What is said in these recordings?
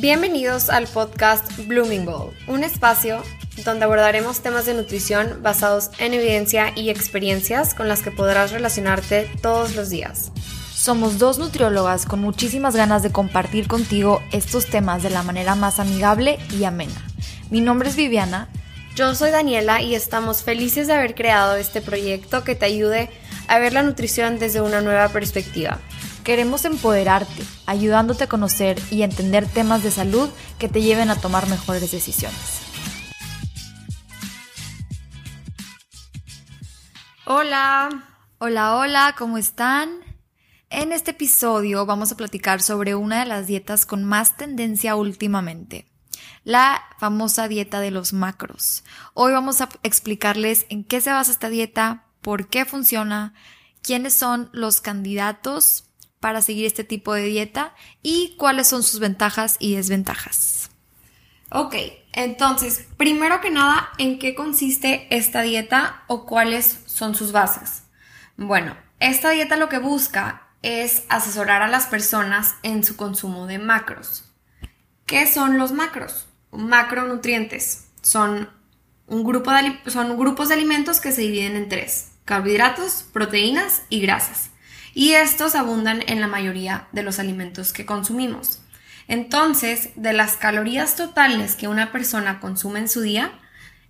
Bienvenidos al podcast Blooming Bowl, un espacio donde abordaremos temas de nutrición basados en evidencia y experiencias con las que podrás relacionarte todos los días. Somos dos nutriólogas con muchísimas ganas de compartir contigo estos temas de la manera más amigable y amena. Mi nombre es Viviana. Yo soy Daniela y estamos felices de haber creado este proyecto que te ayude a ver la nutrición desde una nueva perspectiva. Queremos empoderarte, ayudándote a conocer y entender temas de salud que te lleven a tomar mejores decisiones. Hola. Hola, hola, ¿cómo están? En este episodio vamos a platicar sobre una de las dietas con más tendencia últimamente, la famosa dieta de los macros. Hoy vamos a explicarles en qué se basa esta dieta, por qué funciona, quiénes son los candidatos para seguir este tipo de dieta y cuáles son sus ventajas y desventajas. Ok, entonces, primero que nada, ¿en qué consiste esta dieta o cuáles son sus bases? Bueno, esta dieta lo que busca es asesorar a las personas en su consumo de macros. ¿Qué son los macros? Macronutrientes. Son, un grupo de, son grupos de alimentos que se dividen en tres. Carbohidratos, proteínas y grasas y estos abundan en la mayoría de los alimentos que consumimos. Entonces, de las calorías totales que una persona consume en su día,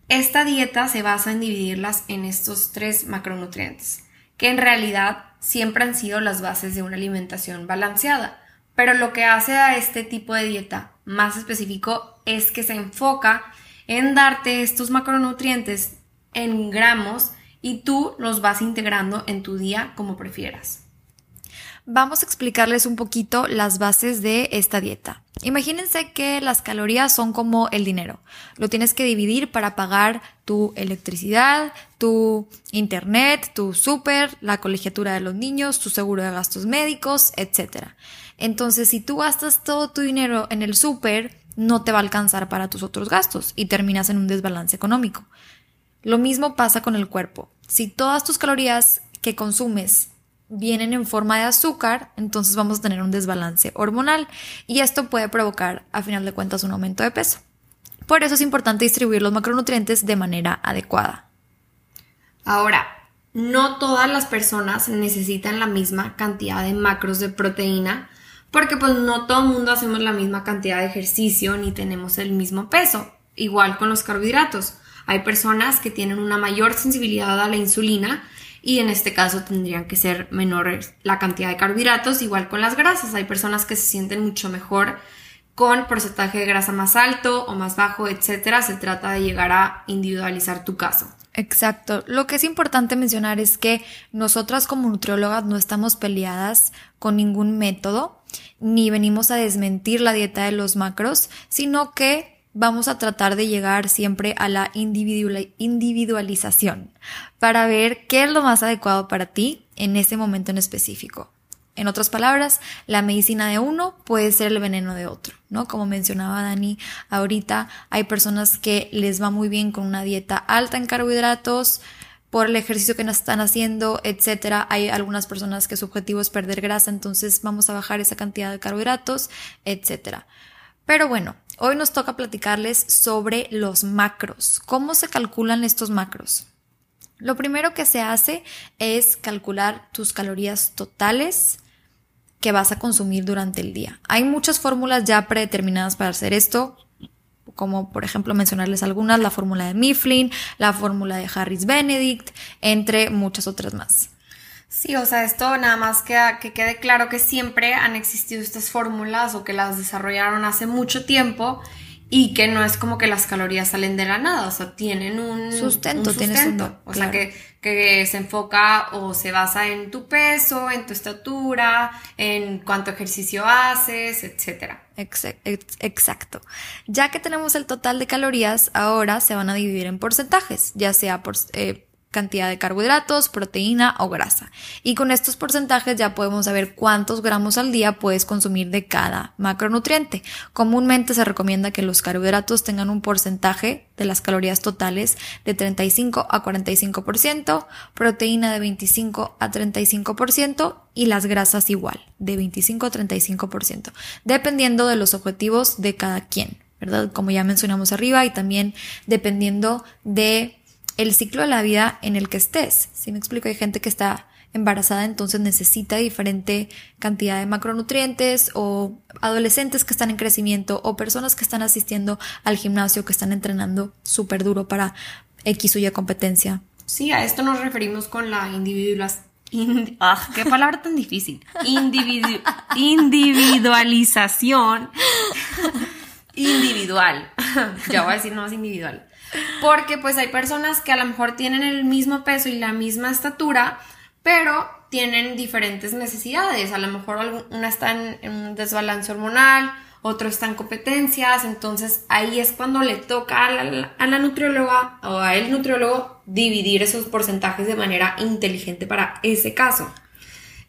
esta dieta se basa en dividirlas en estos tres macronutrientes, que en realidad siempre han sido las bases de una alimentación balanceada. Pero lo que hace a este tipo de dieta más específico es que se enfoca en darte estos macronutrientes en gramos y tú los vas integrando en tu día como prefieras vamos a explicarles un poquito las bases de esta dieta. Imagínense que las calorías son como el dinero. Lo tienes que dividir para pagar tu electricidad, tu internet, tu súper, la colegiatura de los niños, tu seguro de gastos médicos, etc. Entonces, si tú gastas todo tu dinero en el súper, no te va a alcanzar para tus otros gastos y terminas en un desbalance económico. Lo mismo pasa con el cuerpo. Si todas tus calorías que consumes vienen en forma de azúcar, entonces vamos a tener un desbalance hormonal y esto puede provocar a final de cuentas un aumento de peso. Por eso es importante distribuir los macronutrientes de manera adecuada. Ahora, no todas las personas necesitan la misma cantidad de macros de proteína porque pues no todo el mundo hacemos la misma cantidad de ejercicio ni tenemos el mismo peso. Igual con los carbohidratos. Hay personas que tienen una mayor sensibilidad a la insulina y en este caso tendrían que ser menores la cantidad de carbohidratos, igual con las grasas. Hay personas que se sienten mucho mejor con porcentaje de grasa más alto o más bajo, etcétera. Se trata de llegar a individualizar tu caso. Exacto. Lo que es importante mencionar es que nosotras como nutriólogas no estamos peleadas con ningún método, ni venimos a desmentir la dieta de los macros, sino que vamos a tratar de llegar siempre a la individualización para ver qué es lo más adecuado para ti en ese momento en específico. En otras palabras, la medicina de uno puede ser el veneno de otro, ¿no? Como mencionaba Dani ahorita, hay personas que les va muy bien con una dieta alta en carbohidratos, por el ejercicio que nos están haciendo, etcétera. Hay algunas personas que su objetivo es perder grasa, entonces vamos a bajar esa cantidad de carbohidratos, etcétera. Pero bueno, hoy nos toca platicarles sobre los macros. ¿Cómo se calculan estos macros? Lo primero que se hace es calcular tus calorías totales que vas a consumir durante el día. Hay muchas fórmulas ya predeterminadas para hacer esto, como por ejemplo mencionarles algunas, la fórmula de Mifflin, la fórmula de Harris Benedict, entre muchas otras más. Sí, o sea, esto nada más que, que quede claro que siempre han existido estas fórmulas o que las desarrollaron hace mucho tiempo y que no es como que las calorías salen de la nada, o sea, tienen un sustento, un o sea, que, que, se enfoca o se basa en tu peso, en tu estatura, en cuánto ejercicio haces, etcétera. Exacto. Ya que tenemos el total de calorías, ahora se van a dividir en porcentajes, ya sea por, eh, cantidad de carbohidratos, proteína o grasa. Y con estos porcentajes ya podemos saber cuántos gramos al día puedes consumir de cada macronutriente. Comúnmente se recomienda que los carbohidratos tengan un porcentaje de las calorías totales de 35 a 45%, proteína de 25 a 35% y las grasas igual, de 25 a 35%, dependiendo de los objetivos de cada quien, ¿verdad? Como ya mencionamos arriba y también dependiendo de el ciclo de la vida en el que estés. Si me explico, hay gente que está embarazada entonces necesita diferente cantidad de macronutrientes o adolescentes que están en crecimiento o personas que están asistiendo al gimnasio, que están entrenando súper duro para X o Y competencia. Sí, a esto nos referimos con la individualización. ah, qué palabra tan difícil. individualización individual. ya voy a decir no más individual. Porque pues hay personas que a lo mejor tienen el mismo peso y la misma estatura, pero tienen diferentes necesidades. A lo mejor una está en, un desbalance hormonal, otro está en competencias, entonces ahí es cuando le toca a la, a la nutrióloga o a el nutriólogo dividir esos porcentajes de manera inteligente para ese caso.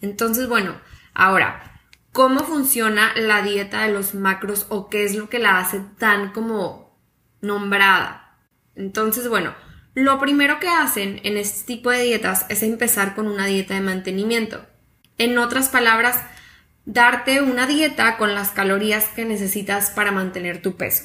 Entonces, bueno, ahora, ¿cómo funciona la dieta de los macros o qué es lo que la hace tan como nombrada? Entonces, bueno, lo primero que hacen en este tipo de dietas es empezar con una dieta de mantenimiento. En otras palabras, darte una dieta con las calorías que necesitas para mantener tu peso.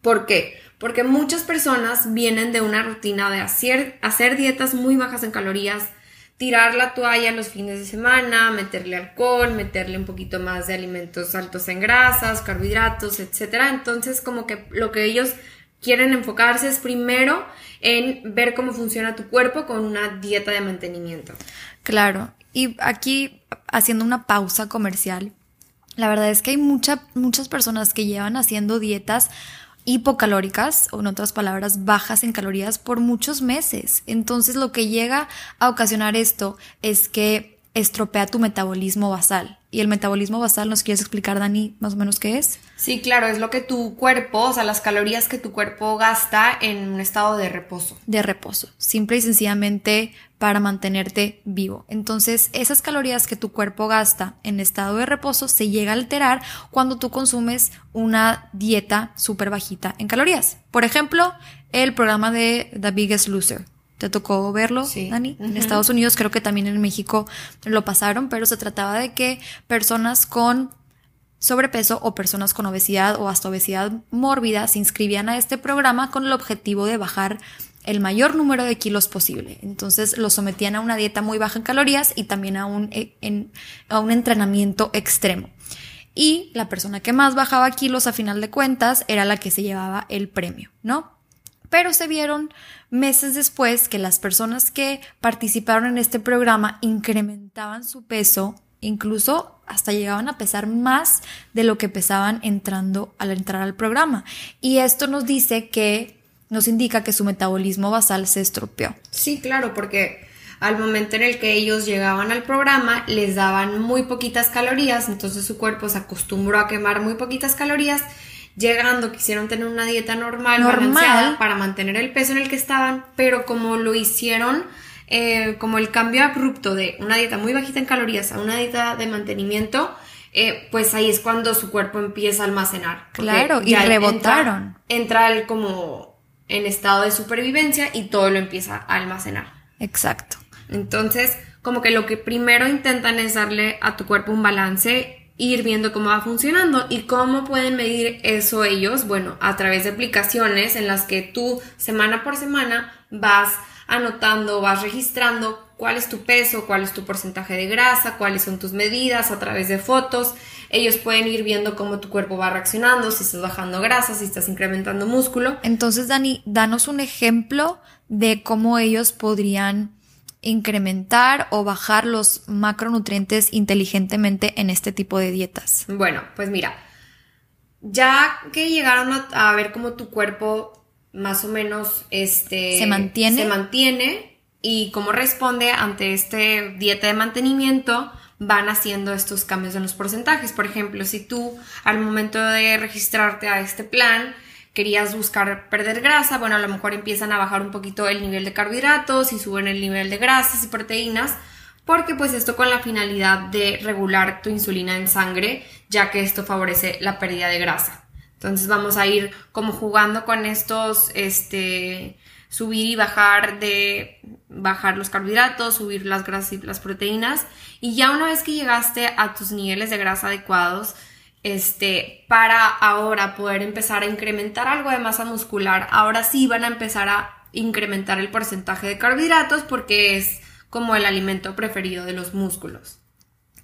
¿Por qué? Porque muchas personas vienen de una rutina de hacer, hacer dietas muy bajas en calorías, tirar la toalla los fines de semana, meterle alcohol, meterle un poquito más de alimentos altos en grasas, carbohidratos, etc. Entonces, como que lo que ellos quieren enfocarse es primero en ver cómo funciona tu cuerpo con una dieta de mantenimiento. Claro, y aquí haciendo una pausa comercial, la verdad es que hay mucha, muchas personas que llevan haciendo dietas hipocalóricas, o en otras palabras, bajas en calorías por muchos meses. Entonces lo que llega a ocasionar esto es que estropea tu metabolismo basal. ¿Y el metabolismo basal nos quieres explicar, Dani, más o menos qué es? Sí, claro, es lo que tu cuerpo, o sea, las calorías que tu cuerpo gasta en un estado de reposo. De reposo, simple y sencillamente para mantenerte vivo. Entonces, esas calorías que tu cuerpo gasta en estado de reposo se llega a alterar cuando tú consumes una dieta súper bajita en calorías. Por ejemplo, el programa de The Biggest Loser ¿Te tocó verlo, Dani? En Estados Unidos, creo que también en México lo pasaron, pero se trataba de que personas con sobrepeso o personas con obesidad o hasta obesidad mórbida se inscribían a este programa con el objetivo de bajar el mayor número de kilos posible. Entonces los sometían a una dieta muy baja en calorías y también a un, eh, a un entrenamiento extremo. Y la persona que más bajaba kilos a final de cuentas era la que se llevaba el premio, ¿no? Pero se vieron meses después que las personas que participaron en este programa incrementaban su peso, incluso hasta llegaban a pesar más de lo que pesaban entrando al entrar al programa. Y esto nos dice que nos indica que su metabolismo basal se estropeó. Sí, claro, porque al momento en el que ellos llegaban al programa les daban muy poquitas calorías, entonces su cuerpo se acostumbró a quemar muy poquitas calorías llegando quisieron tener una dieta normal, normal. para mantener el peso en el que estaban, pero como lo hicieron, eh, como el cambio abrupto de una dieta muy bajita en calorías a una dieta de mantenimiento, eh, pues ahí es cuando su cuerpo empieza a almacenar. Claro, y rebotaron. Entra, entra como en estado de supervivencia y todo lo empieza a almacenar. Exacto. Entonces, como que lo que primero intentan es darle a tu cuerpo un balance ir viendo cómo va funcionando y cómo pueden medir eso ellos, bueno, a través de aplicaciones en las que tú semana por semana vas anotando, vas registrando cuál es tu peso, cuál es tu porcentaje de grasa, cuáles son tus medidas a través de fotos. Ellos pueden ir viendo cómo tu cuerpo va reaccionando, si estás bajando grasa, si estás incrementando músculo. Entonces, Dani, danos un ejemplo de cómo ellos podrían incrementar o bajar los macronutrientes inteligentemente en este tipo de dietas? Bueno, pues mira, ya que llegaron a, ver cómo tu cuerpo más o menos este, se mantiene. Se mantiene y cómo responde ante este dieta de mantenimiento, van haciendo estos cambios en los porcentajes. Por ejemplo, si tú al momento de registrarte a este plan querías buscar perder grasa, bueno, a lo mejor empiezan a bajar un poquito el nivel de carbohidratos y suben el nivel de grasas y proteínas, porque pues esto con la finalidad de regular tu insulina en sangre, ya que esto favorece la pérdida de grasa. Entonces vamos a ir como jugando con estos, este, subir y bajar de bajar los carbohidratos, subir las grasas y las proteínas y ya una vez que llegaste a tus niveles de grasa adecuados, este, para ahora poder empezar a incrementar algo de masa muscular, ahora sí van a empezar a incrementar el porcentaje de carbohidratos porque es como el alimento preferido de los músculos.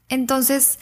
Entonces,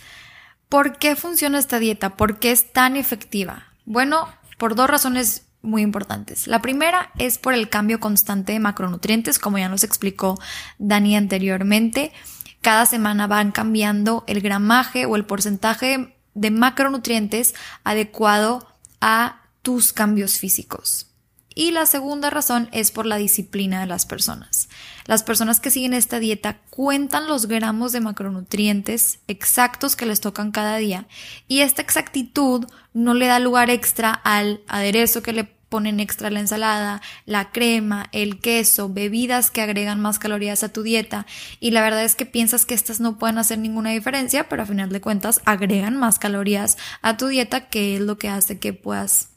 ¿por qué funciona esta dieta? ¿Por qué es tan efectiva? Bueno, por dos razones muy importantes. La primera es por el cambio constante de macronutrientes, como ya nos explicó Dani anteriormente. Cada semana van cambiando el gramaje o el porcentaje de macronutrientes adecuado a tus cambios físicos. Y la segunda razón es por la disciplina de las personas. Las personas que siguen esta dieta cuentan los gramos de macronutrientes exactos que les tocan cada día y esta exactitud no le da lugar extra al aderezo que le ponen extra la ensalada, la crema, el queso, bebidas que agregan más calorías a tu dieta y la verdad es que piensas que estas no pueden hacer ninguna diferencia, pero a final de cuentas agregan más calorías a tu dieta que es lo que hace que puedas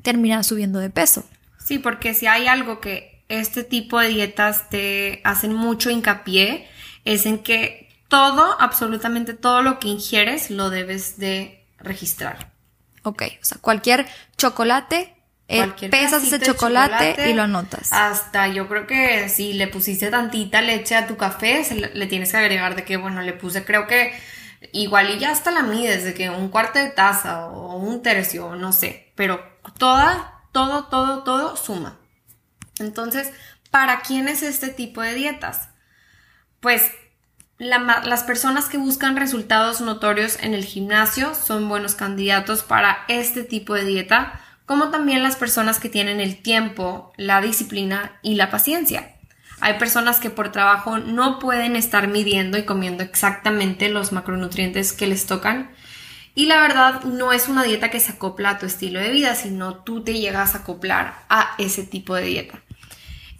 terminar subiendo de peso. Sí, porque si hay algo que este tipo de dietas te hacen mucho hincapié es en que todo, absolutamente todo lo que ingieres lo debes de registrar. Ok, o sea, cualquier chocolate eh, pesas ese chocolate, y lo anotas. Hasta yo creo que si le pusiste tantita leche a tu café, le, tienes que agregar de que, bueno, le puse, creo que igual y ya hasta la mides, de que un cuarto de taza o un tercio, no sé, pero toda, todo, todo, todo suma. Entonces, ¿para quién es este tipo de dietas? Pues las personas que buscan resultados notorios en el gimnasio son buenos candidatos para este tipo de dieta como también las personas que tienen el tiempo, la disciplina y la paciencia. Hay personas que por trabajo no pueden estar midiendo y comiendo exactamente los macronutrientes que les tocan. Y la verdad no es una dieta que se acopla a tu estilo de vida, sino tú te llegas a acoplar a ese tipo de dieta.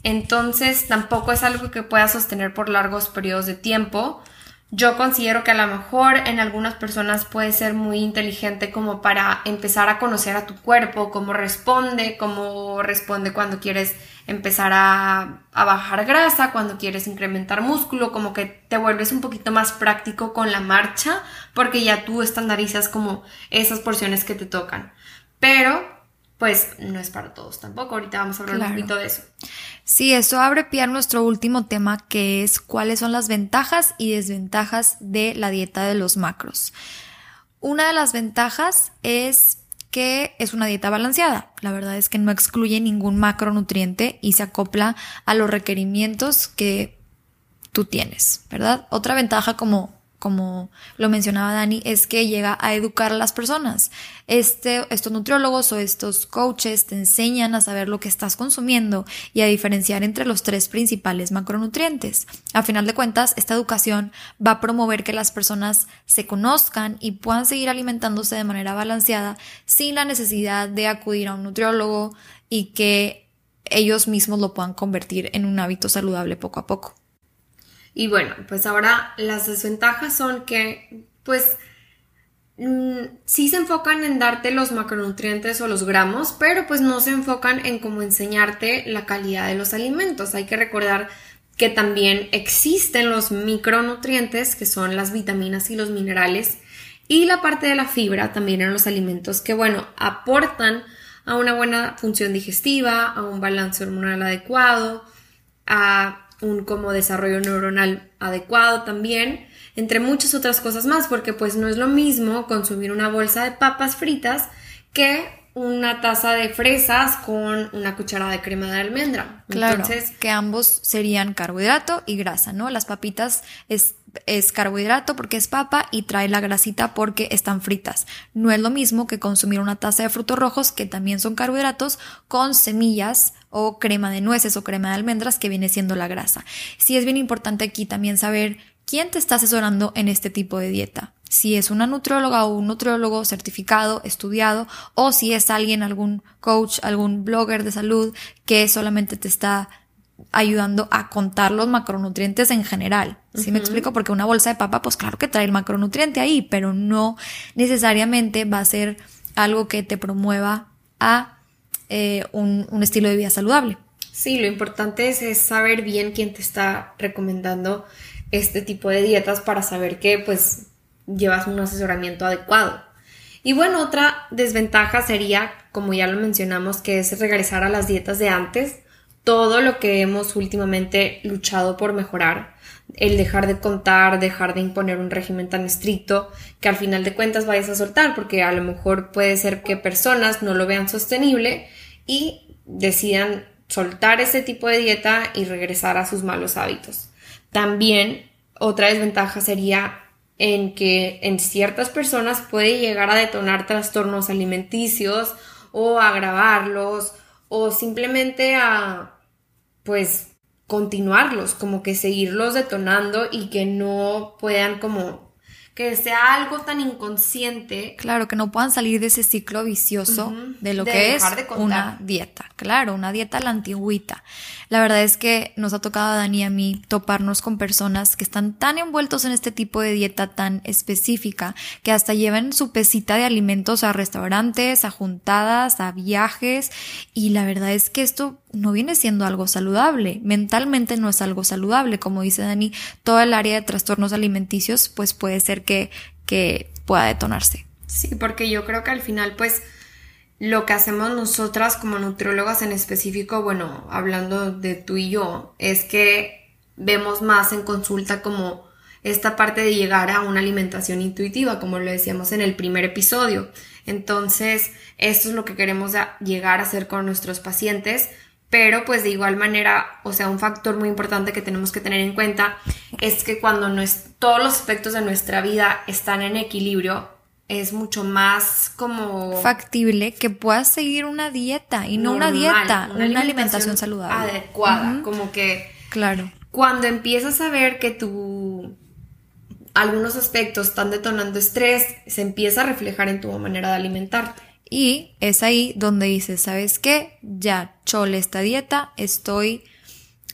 Entonces tampoco es algo que puedas sostener por largos periodos de tiempo, yo considero que a lo mejor en algunas personas puede ser muy inteligente como para empezar a conocer a tu cuerpo, cómo responde, cómo responde cuando quieres empezar a, bajar grasa, cuando quieres incrementar músculo, como que te vuelves un poquito más práctico con la marcha porque ya tú estandarizas como esas porciones que te tocan. Pero pues no es para todos tampoco. Ahorita vamos a hablar un poquito de eso. Sí, eso abre pie a nuestro último tema, que es cuáles son las ventajas y desventajas de la dieta de los macros. Una de las ventajas es que es una dieta balanceada. La verdad es que no excluye ningún macronutriente y se acopla a los requerimientos que tú tienes, ¿verdad? Otra ventaja como como lo mencionaba Dani, es que llega a educar a las personas. Este, estos nutriólogos o estos coaches te enseñan a saber lo que estás consumiendo y a diferenciar entre los tres principales macronutrientes. A final de cuentas, esta educación va a promover que las personas se conozcan y puedan seguir alimentándose de manera balanceada sin la necesidad de acudir a un nutriólogo y que ellos mismos lo puedan convertir en un hábito saludable poco a poco. Y bueno, pues ahora las desventajas son que, pues, mm, sí se enfocan en darte los macronutrientes o los gramos, pero pues no se enfocan en cómo enseñarte la calidad de los alimentos. Hay que recordar que también existen los micronutrientes, que son las vitaminas y los minerales, y la parte de la fibra también en los alimentos que, bueno, aportan a una buena función digestiva, a un balance hormonal adecuado, a un como desarrollo neuronal adecuado también, entre muchas otras cosas más, porque pues no es lo mismo consumir una bolsa de papas fritas que una taza de fresas con una cucharada de crema de almendra. Claro, Entonces, que ambos serían carbohidrato y grasa, ¿no? Las papitas es, es carbohidrato porque es papa y trae la grasita porque están fritas. No es lo mismo que consumir una taza de frutos rojos que también son carbohidratos con semillas o crema de nueces o crema de almendras que viene siendo la grasa. Sí es bien importante aquí también saber quién te está asesorando en este tipo de dieta si es una nutrióloga o un nutriólogo certificado, estudiado, o si es alguien, algún coach, algún blogger de salud que solamente te está ayudando a contar los macronutrientes en general. ¿Sí me explico? Porque una bolsa de papa, pues claro que trae el macronutriente ahí, pero no necesariamente va a ser algo que te promueva a eh, un, un, estilo de vida saludable. Sí, lo importante es, es, saber bien quién te está recomendando este tipo de dietas para saber que pues llevas un asesoramiento adecuado. Y bueno, otra desventaja sería, como ya lo mencionamos, que es regresar a las dietas de antes, todo lo que hemos últimamente luchado por mejorar, el dejar de contar, dejar de imponer un régimen tan estricto que al final de cuentas vayas a soltar, porque a lo mejor puede ser que personas no lo vean sostenible y decidan soltar ese tipo de dieta y regresar a sus malos hábitos. También otra desventaja sería en que en ciertas personas puede llegar a detonar trastornos alimenticios o agravarlos o simplemente a pues continuarlos, como que seguirlos detonando y que no puedan como que sea algo tan inconsciente. Claro, que no puedan salir de ese ciclo vicioso de lo que es una dieta. Claro, una dieta a la antigüita. La verdad es que nos ha tocado a Dani y a mí toparnos con personas que están tan envueltos en este tipo de dieta tan específica que hasta llevan su pesita de alimentos a restaurantes, a juntadas, a viajes y la verdad es que esto no viene siendo algo saludable. Mentalmente no es algo saludable. Como dice Dani, toda el área de trastornos alimenticios pues puede ser que, pueda detonarse. Sí, porque yo creo que al final pues lo que hacemos nosotras como nutriólogas en específico, bueno, hablando de tú y yo, es que vemos más en consulta como esta parte de llegar a una alimentación intuitiva, como lo decíamos en el primer episodio. Entonces, esto es lo que queremos llegar a hacer con nuestros pacientes pero pues de igual manera, o sea, un factor muy importante que tenemos que tener en cuenta es que cuando no es, todos los aspectos de nuestra vida están en equilibrio, es mucho más como factible que puedas seguir una dieta y no una dieta, una, alimentación, saludable adecuada, como que claro. Cuando empiezas a ver que tu algunos aspectos están detonando estrés, se empieza a reflejar en tu manera de alimentarte. Y es ahí donde dices, ¿sabes qué? Ya chole esta dieta, estoy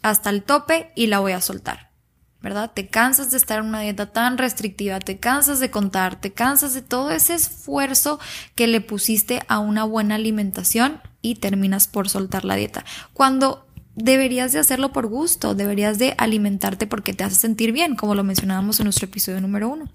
hasta el tope y la voy a soltar. ¿Verdad? Te cansas de estar en una dieta tan restrictiva, te cansas de contar, te cansas de todo ese esfuerzo que le pusiste a una buena alimentación y terminas por soltar la dieta. Cuando deberías de hacerlo por gusto, deberías de alimentarte porque te hace sentir bien, como lo mencionábamos en nuestro episodio número uno.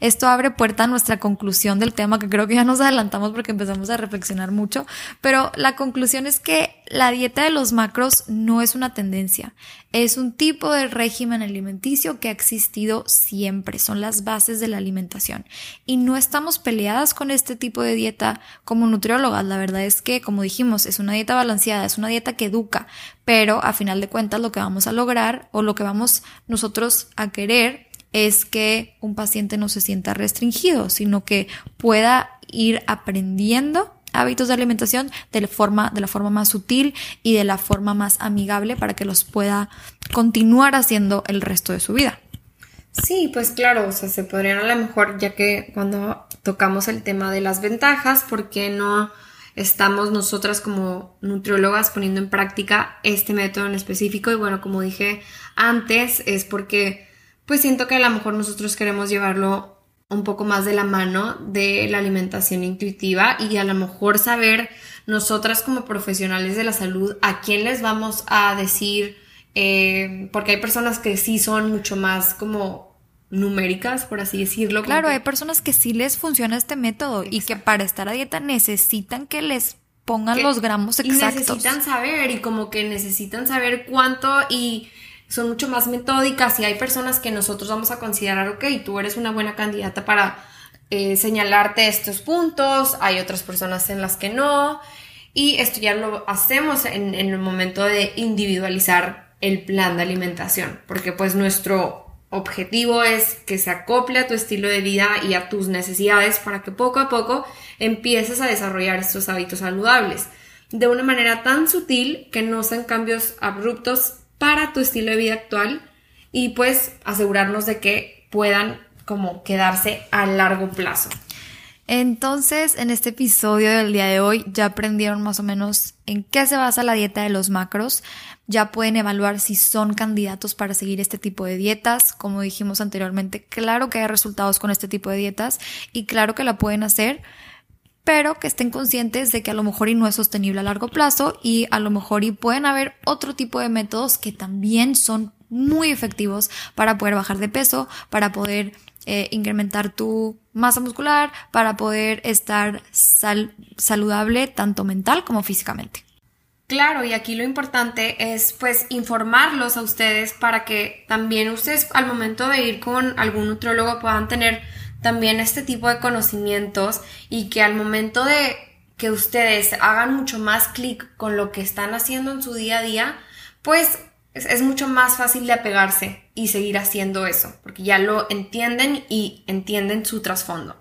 Esto abre puerta a nuestra conclusión del tema, que creo que ya nos adelantamos porque empezamos a reflexionar mucho, pero la conclusión es que la dieta de los macros no es una tendencia, es un tipo de régimen alimenticio que ha existido siempre, son las bases de la alimentación. Y no estamos peleadas con este tipo de dieta como nutriólogas, la verdad es que, como dijimos, es una dieta balanceada, es una dieta que educa, pero a final de cuentas lo que vamos a lograr o lo que vamos nosotros a querer es que un paciente no se sienta restringido, sino que pueda ir aprendiendo hábitos de alimentación de la forma, de la forma más sutil y de la forma más amigable para que los pueda continuar haciendo el resto de su vida. Sí, pues claro, o sea, se podrían a lo mejor, ya que cuando tocamos el tema de las ventajas, ¿por qué no estamos nosotras como nutriólogas poniendo en práctica este método en específico? Y bueno, como dije antes, es porque pues siento que a lo mejor nosotros queremos llevarlo un poco más de la mano de la alimentación intuitiva y a lo mejor saber nosotras como profesionales de la salud a quién les vamos a decir, eh, porque hay personas que sí son mucho más como numéricas, por así decirlo. Claro, hay personas que sí les funciona este método y que para estar a dieta necesitan que les pongan los gramos exactos. Y necesitan saber y como que necesitan saber cuánto y son mucho más metódicas y hay personas que nosotros vamos a considerar, ok, tú eres una buena candidata para eh, señalarte estos puntos, hay otras personas en las que no, y esto ya lo hacemos en, en el momento de individualizar el plan de alimentación, porque pues nuestro objetivo es que se acople a tu estilo de vida y a tus necesidades para que poco a poco empieces a desarrollar estos hábitos saludables. De una manera tan sutil que no sean cambios abruptos para tu estilo de vida actual y pues asegurarnos de que puedan como quedarse a largo plazo. Entonces, en este episodio del día de hoy ya aprendieron más o menos en qué se basa la dieta de los macros. Ya pueden evaluar si son candidatos para seguir este tipo de dietas. Como dijimos anteriormente, claro que hay resultados con este tipo de dietas y claro que la pueden hacer, pero que estén conscientes de que a lo mejor y no es sostenible a largo plazo y a lo mejor y pueden haber otro tipo de métodos que también son muy efectivos para poder bajar de peso, para poder eh, incrementar tu masa muscular, para poder estar saludable tanto mental como físicamente. Claro, y aquí lo importante es pues informarlos a ustedes para que también ustedes al momento de ir con algún nutriólogo puedan tener también este tipo de conocimientos y que al momento de que ustedes hagan mucho más clic con lo que están haciendo en su día a día, pues es, mucho más fácil de apegarse y seguir haciendo eso, porque ya lo entienden y entienden su trasfondo.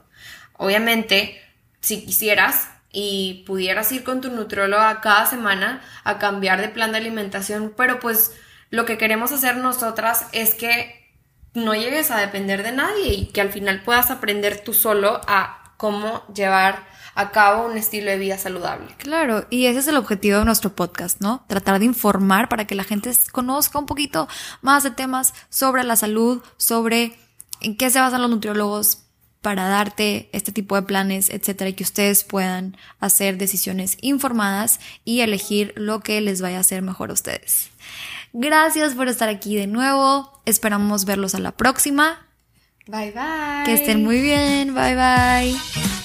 Obviamente, si quisieras y pudieras ir con tu nutrióloga cada semana a cambiar de plan de alimentación, pero pues lo que queremos hacer nosotras es que no llegues a depender de nadie y que al final puedas aprender tú solo a cómo llevar a cabo un estilo de vida saludable. Claro, y ese es el objetivo de nuestro podcast, ¿no? Tratar de informar para que la gente conozca un poquito más de temas sobre la salud, sobre en qué se basan los nutriólogos para darte este tipo de planes, etcétera, y que ustedes puedan hacer decisiones informadas y elegir lo que les vaya a hacer mejor a ustedes. Gracias por estar aquí de nuevo. Esperamos verlos a la próxima. Bye bye. Que estén muy bien. Bye bye.